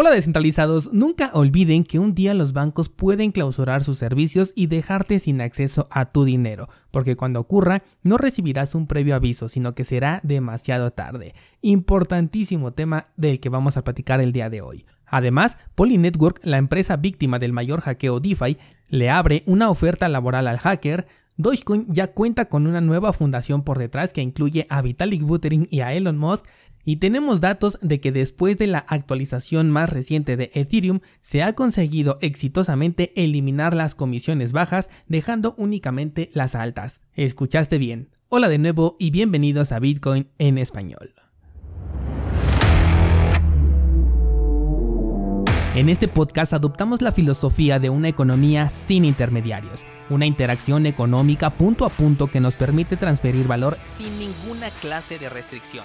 Hola descentralizados, nunca olviden que un día los bancos pueden clausurar sus servicios y dejarte sin acceso a tu dinero, porque cuando ocurra no recibirás un previo aviso, sino que será demasiado tarde. Importantísimo tema del que vamos a platicar el día de hoy. Además, Poly Network, la empresa víctima del mayor hackeo DeFi, le abre una oferta laboral al hacker, Dogecoin ya cuenta con una nueva fundación por detrás que incluye a Vitalik Buterin y a Elon Musk y tenemos datos de que después de la actualización más reciente de Ethereum se ha conseguido exitosamente eliminar las comisiones bajas dejando únicamente las altas. Escuchaste bien. Hola de nuevo y bienvenidos a Bitcoin en español. En este podcast adoptamos la filosofía de una economía sin intermediarios, una interacción económica punto a punto que nos permite transferir valor sin ninguna clase de restricción.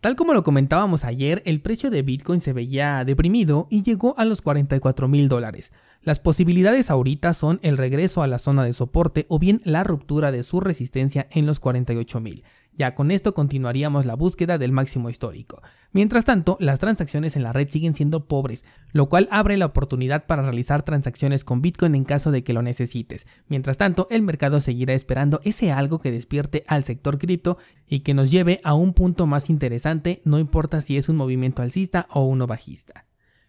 Tal como lo comentábamos ayer, el precio de Bitcoin se veía deprimido y llegó a los 44 mil dólares. Las posibilidades ahorita son el regreso a la zona de soporte o bien la ruptura de su resistencia en los 48 mil. Ya con esto continuaríamos la búsqueda del máximo histórico. Mientras tanto, las transacciones en la red siguen siendo pobres, lo cual abre la oportunidad para realizar transacciones con Bitcoin en caso de que lo necesites. Mientras tanto, el mercado seguirá esperando ese algo que despierte al sector cripto y que nos lleve a un punto más interesante, no importa si es un movimiento alcista o uno bajista.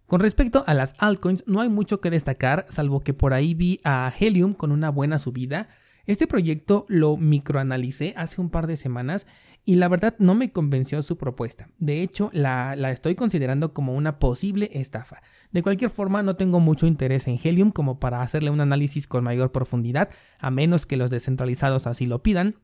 Con respecto a las altcoins, no hay mucho que destacar, salvo que por ahí vi a Helium con una buena subida, este proyecto lo microanalicé hace un par de semanas y la verdad no me convenció su propuesta. De hecho, la, la, estoy considerando como una posible estafa. De cualquier forma, no tengo mucho interés en Helium como para hacerle un análisis con mayor profundidad, a menos que los descentralizados así lo pidan.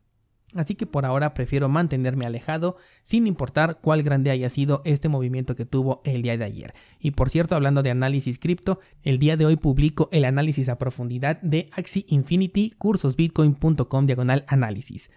Así que por ahora prefiero mantenerme alejado sin importar cuál grande haya sido este movimiento que tuvo el día de ayer. Y por cierto, hablando de análisis cripto, el día de hoy publico el análisis a profundidad de Axie Infinity, cursosbitcoin.com diagonal análisis.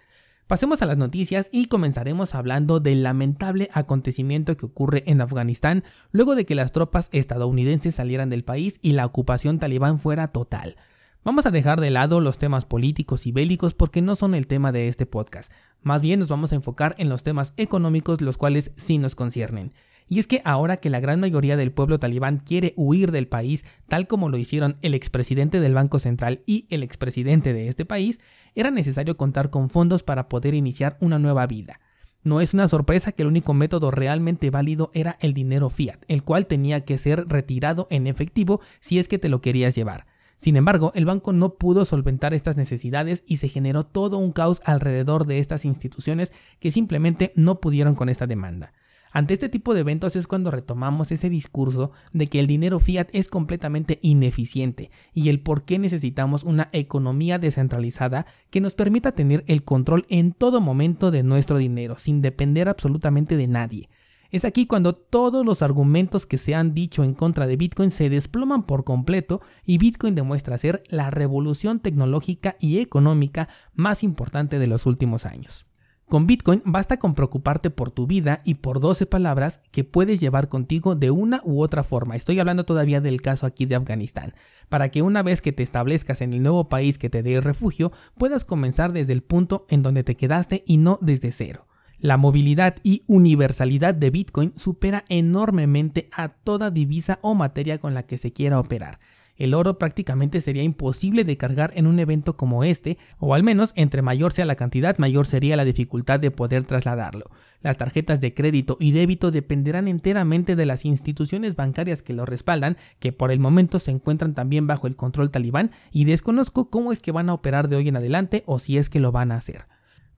Pasemos a las noticias y comenzaremos hablando del lamentable acontecimiento que ocurre en Afganistán luego de que las tropas estadounidenses salieran del país y la ocupación talibán fuera total. Vamos a dejar de lado los temas políticos y bélicos porque no son el tema de este podcast. Más bien nos vamos a enfocar en los temas económicos los cuales sí nos conciernen. Y es que ahora que la gran mayoría del pueblo talibán quiere huir del país, tal como lo hicieron el expresidente del Banco Central y el expresidente de este país, era necesario contar con fondos para poder iniciar una nueva vida. No es una sorpresa que el único método realmente válido era el dinero fiat, el cual tenía que ser retirado en efectivo si es que te lo querías llevar. Sin embargo, el banco no pudo solventar estas necesidades y se generó todo un caos alrededor de estas instituciones que simplemente no pudieron con esta demanda. Ante este tipo de eventos es cuando retomamos ese discurso de que el dinero fiat es completamente ineficiente y el por qué necesitamos una economía descentralizada que nos permita tener el control en todo momento de nuestro dinero sin depender absolutamente de nadie. Es aquí cuando todos los argumentos que se han dicho en contra de Bitcoin se desploman por completo y Bitcoin demuestra ser la revolución tecnológica y económica más importante de los últimos años. Con Bitcoin basta con preocuparte por tu vida y por 12 palabras que puedes llevar contigo de una u otra forma. Estoy hablando todavía del caso aquí de Afganistán, para que una vez que te establezcas en el nuevo país que te dé refugio, puedas comenzar desde el punto en donde te quedaste y no desde cero. La movilidad y universalidad de Bitcoin supera enormemente a toda divisa o materia con la que se quiera operar. El oro prácticamente sería imposible de cargar en un evento como este, o al menos entre mayor sea la cantidad, mayor sería la dificultad de poder trasladarlo. Las tarjetas de crédito y débito dependerán enteramente de las instituciones bancarias que lo respaldan, que por el momento se encuentran también bajo el control talibán, y desconozco cómo es que van a operar de hoy en adelante o si es que lo van a hacer.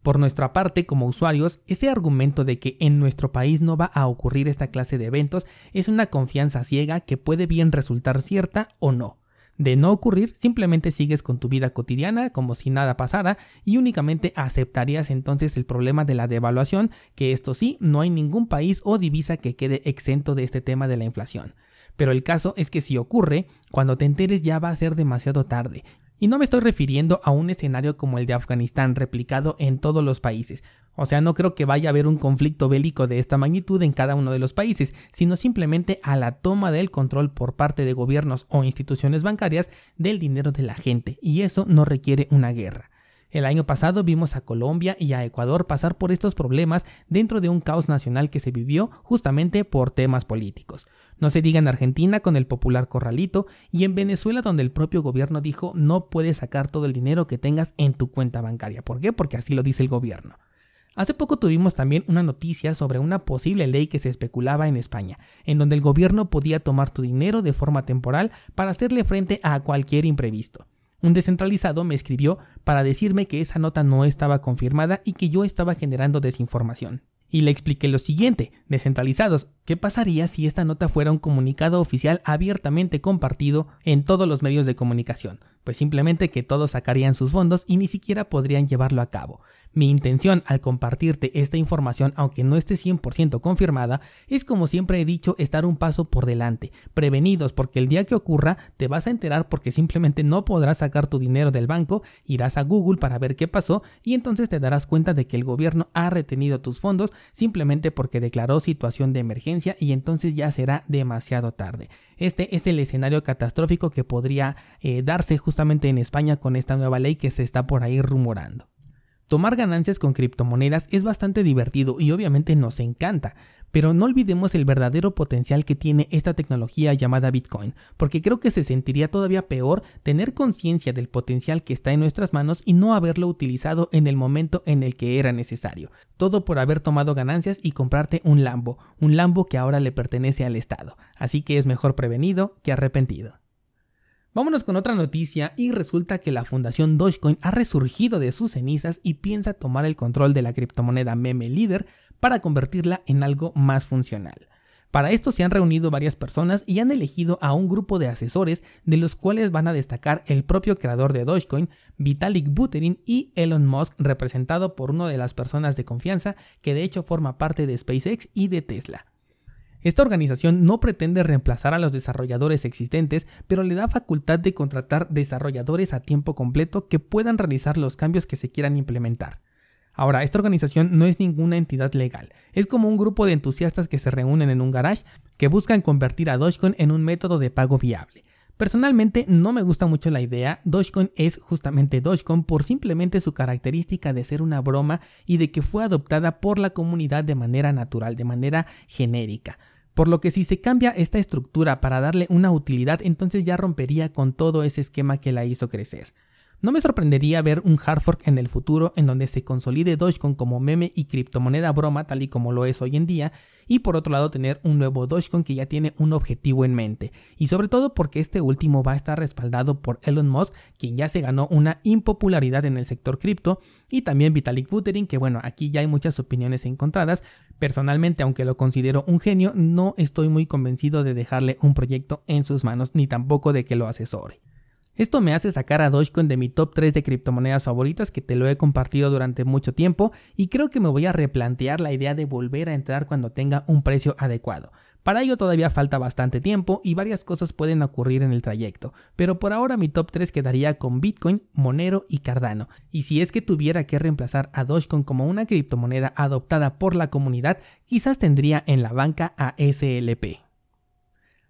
Por nuestra parte, como usuarios, ese argumento de que en nuestro país no va a ocurrir esta clase de eventos es una confianza ciega que puede bien resultar cierta o no. De no ocurrir, simplemente sigues con tu vida cotidiana como si nada pasara y únicamente aceptarías entonces el problema de la devaluación, que esto sí, no hay ningún país o divisa que quede exento de este tema de la inflación. Pero el caso es que si ocurre, cuando te enteres ya va a ser demasiado tarde Y no me estoy refiriendo a un escenario como el de Afganistán replicado en todos los países. O sea, no creo que vaya a haber un conflicto bélico de esta magnitud en cada uno de los países, sino simplemente a la toma del control por parte de gobiernos o instituciones bancarias del dinero de la gente. Y eso no requiere una guerra. El año pasado vimos a Colombia y a Ecuador pasar por estos problemas dentro de un caos nacional que se vivió justamente por temas políticos. No se diga en Argentina con el popular corralito y en Venezuela donde el propio gobierno dijo no puedes sacar todo el dinero que tengas en tu cuenta bancaria. ¿Por qué? Porque así lo dice el gobierno. Hace poco tuvimos también una noticia sobre una posible ley que se especulaba en España, en donde el gobierno podía tomar tu dinero de forma temporal para hacerle frente a cualquier imprevisto. Un descentralizado me escribió para decirme que esa nota no estaba confirmada y que yo estaba generando desinformación. Y le expliqué lo siguiente, descentralizados, ¿qué pasaría si esta nota fuera un comunicado oficial abiertamente compartido en todos los medios de comunicación? Pues simplemente que todos sacarían sus fondos y ni siquiera podrían llevarlo a cabo. Mi intención al compartirte esta información, aunque no esté 100% confirmada, es como siempre he dicho, estar un paso por delante, prevenidos porque el día que ocurra te vas a enterar porque simplemente no podrás sacar tu dinero del banco, irás a Google para ver qué pasó y entonces te darás cuenta de que el gobierno ha retenido tus fondos simplemente porque declaró situación de emergencia y entonces ya será demasiado tarde. Este es el escenario catastrófico que podría eh, darse justamente en España con esta nueva ley que se está por ahí rumorando. Tomar ganancias con criptomonedas es bastante divertido y obviamente nos encanta, pero no olvidemos el verdadero potencial que tiene esta tecnología llamada Bitcoin, porque creo que se sentiría todavía peor tener conciencia del potencial que está en nuestras manos y no haberlo utilizado en el momento en el que era necesario. Todo por haber tomado ganancias y comprarte un Lambo, un Lambo que ahora le pertenece al Estado. Así que es mejor prevenido que arrepentido. Vámonos con otra noticia y resulta que la fundación Dogecoin ha resurgido de sus cenizas y piensa tomar el control de la criptomoneda meme líder para convertirla en algo más funcional. Para esto se han reunido varias personas y han elegido a un grupo de asesores de los cuales van a destacar el propio creador de Dogecoin, Vitalik Buterin y Elon Musk representado por una de las personas de confianza que de hecho forma parte de SpaceX y de Tesla. Esta organización no pretende reemplazar a los desarrolladores existentes, pero le da facultad de contratar desarrolladores a tiempo completo que puedan realizar los cambios que se quieran implementar. Ahora, esta organización no es ninguna entidad legal, es como un grupo de entusiastas que se reúnen en un garage que buscan convertir a Dogecoin en un método de pago viable. Personalmente no me gusta mucho la idea, Dogecoin es justamente Dogecoin por simplemente su característica de ser una broma y de que fue adoptada por la comunidad de manera natural, de manera genérica. Por lo que si se cambia esta estructura para darle una utilidad, entonces ya rompería con todo ese esquema que la hizo crecer. No me sorprendería ver un hard fork en el futuro en donde se consolide Dogecoin como meme y criptomoneda broma tal y como lo es hoy en día y por otro lado tener un nuevo Dogecoin que ya tiene un objetivo en mente y sobre todo porque este último va a estar respaldado por Elon Musk quien ya se ganó una impopularidad en el sector cripto y también Vitalik Buterin que bueno aquí ya hay muchas opiniones encontradas personalmente aunque lo considero un genio no estoy muy convencido de dejarle un proyecto en sus manos ni tampoco de que lo asesore. Esto me hace sacar a Dogecoin de mi top 3 de criptomonedas favoritas que te lo he compartido durante mucho tiempo y creo que me voy a replantear la idea de volver a entrar cuando tenga un precio adecuado. Para ello todavía falta bastante tiempo y varias cosas pueden ocurrir en el trayecto, pero por ahora mi top 3 quedaría con Bitcoin, Monero y Cardano. Y si es que tuviera que reemplazar a Dogecoin como una criptomoneda adoptada por la comunidad, quizás tendría en la banca a SLP.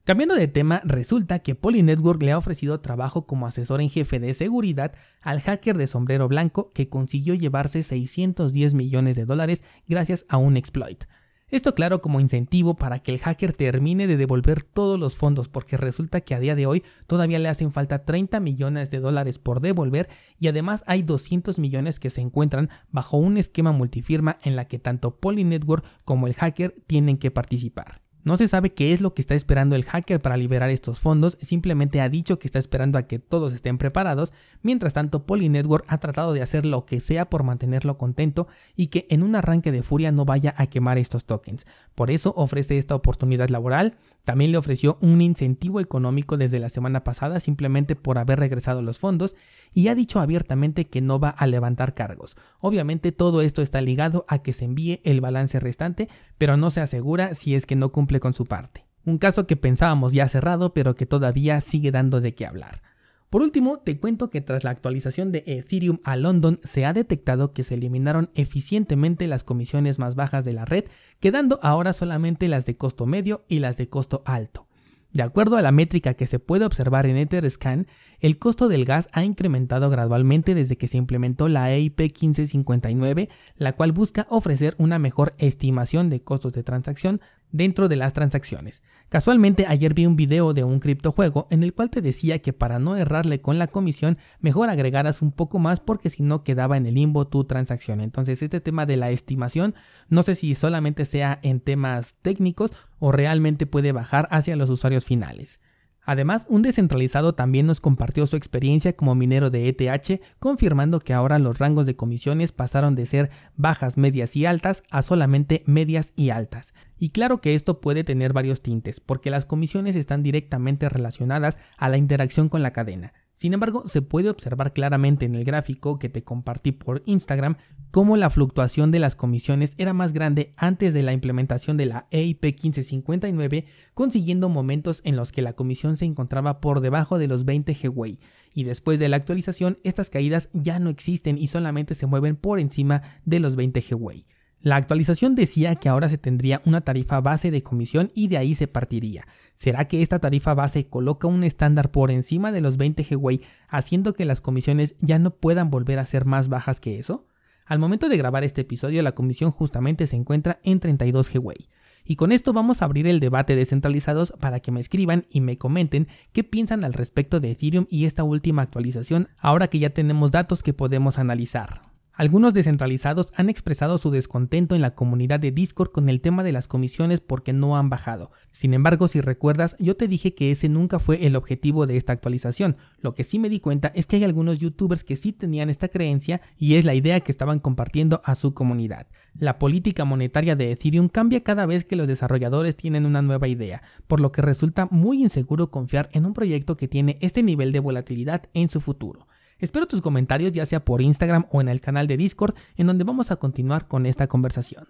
Cambiando de tema, resulta que Polynetwork le ha ofrecido trabajo como asesor en jefe de seguridad al hacker de sombrero blanco que consiguió llevarse 610 millones de dólares gracias a un exploit. Esto claro como incentivo para que el hacker termine de devolver todos los fondos porque resulta que a día de hoy todavía le hacen falta 30 millones de dólares por devolver y además hay 200 millones que se encuentran bajo un esquema multifirma en la que tanto Polynetwork como el hacker tienen que participar. No se sabe qué es lo que está esperando el hacker para liberar estos fondos, simplemente ha dicho que está esperando a que todos estén preparados, mientras tanto Polynetwork ha tratado de hacer lo que sea por mantenerlo contento y que en un arranque de furia no vaya a quemar estos tokens. Por eso ofrece esta oportunidad laboral, también le ofreció un incentivo económico desde la semana pasada simplemente por haber regresado los fondos y ha dicho abiertamente que no va a levantar cargos. Obviamente todo esto está ligado a que se envíe el balance restante, pero no se asegura si es que no cumple con su parte. Un caso que pensábamos ya cerrado, pero que todavía sigue dando de qué hablar. Por último, te cuento que tras la actualización de Ethereum a London se ha detectado que se eliminaron eficientemente las comisiones más bajas de la red, quedando ahora solamente las de costo medio y las de costo alto. De acuerdo a la métrica que se puede observar en Etherscan, el costo del gas ha incrementado gradualmente desde que se implementó la EIP 1559, la cual busca ofrecer una mejor estimación de costos de transacción dentro de las transacciones. Casualmente ayer vi un video de un criptojuego en el cual te decía que para no errarle con la comisión mejor agregaras un poco más porque si no quedaba en el limbo tu transacción. Entonces este tema de la estimación no sé si solamente sea en temas técnicos o realmente puede bajar hacia los usuarios finales. Además, un descentralizado también nos compartió su experiencia como minero de ETH, confirmando que ahora los rangos de comisiones pasaron de ser bajas, medias y altas a solamente medias y altas. Y claro que esto puede tener varios tintes, porque las comisiones están directamente relacionadas a la interacción con la cadena. Sin embargo, se puede observar claramente en el gráfico que te compartí por Instagram cómo la fluctuación de las comisiones era más grande antes de la implementación de la EIP 1559, consiguiendo momentos en los que la comisión se encontraba por debajo de los 20 GWay, y después de la actualización estas caídas ya no existen y solamente se mueven por encima de los 20 GWay. La actualización decía que ahora se tendría una tarifa base de comisión y de ahí se partiría. ¿Será que esta tarifa base coloca un estándar por encima de los 20 GWay, haciendo que las comisiones ya no puedan volver a ser más bajas que eso? Al momento de grabar este episodio, la comisión justamente se encuentra en 32 GWay. Y con esto vamos a abrir el debate descentralizados para que me escriban y me comenten qué piensan al respecto de Ethereum y esta última actualización, ahora que ya tenemos datos que podemos analizar. Algunos descentralizados han expresado su descontento en la comunidad de Discord con el tema de las comisiones porque no han bajado. Sin embargo, si recuerdas, yo te dije que ese nunca fue el objetivo de esta actualización. Lo que sí me di cuenta es que hay algunos youtubers que sí tenían esta creencia y es la idea que estaban compartiendo a su comunidad. La política monetaria de Ethereum cambia cada vez que los desarrolladores tienen una nueva idea, por lo que resulta muy inseguro confiar en un proyecto que tiene este nivel de volatilidad en su futuro. Espero tus comentarios ya sea por Instagram o en el canal de Discord en donde vamos a continuar con esta conversación.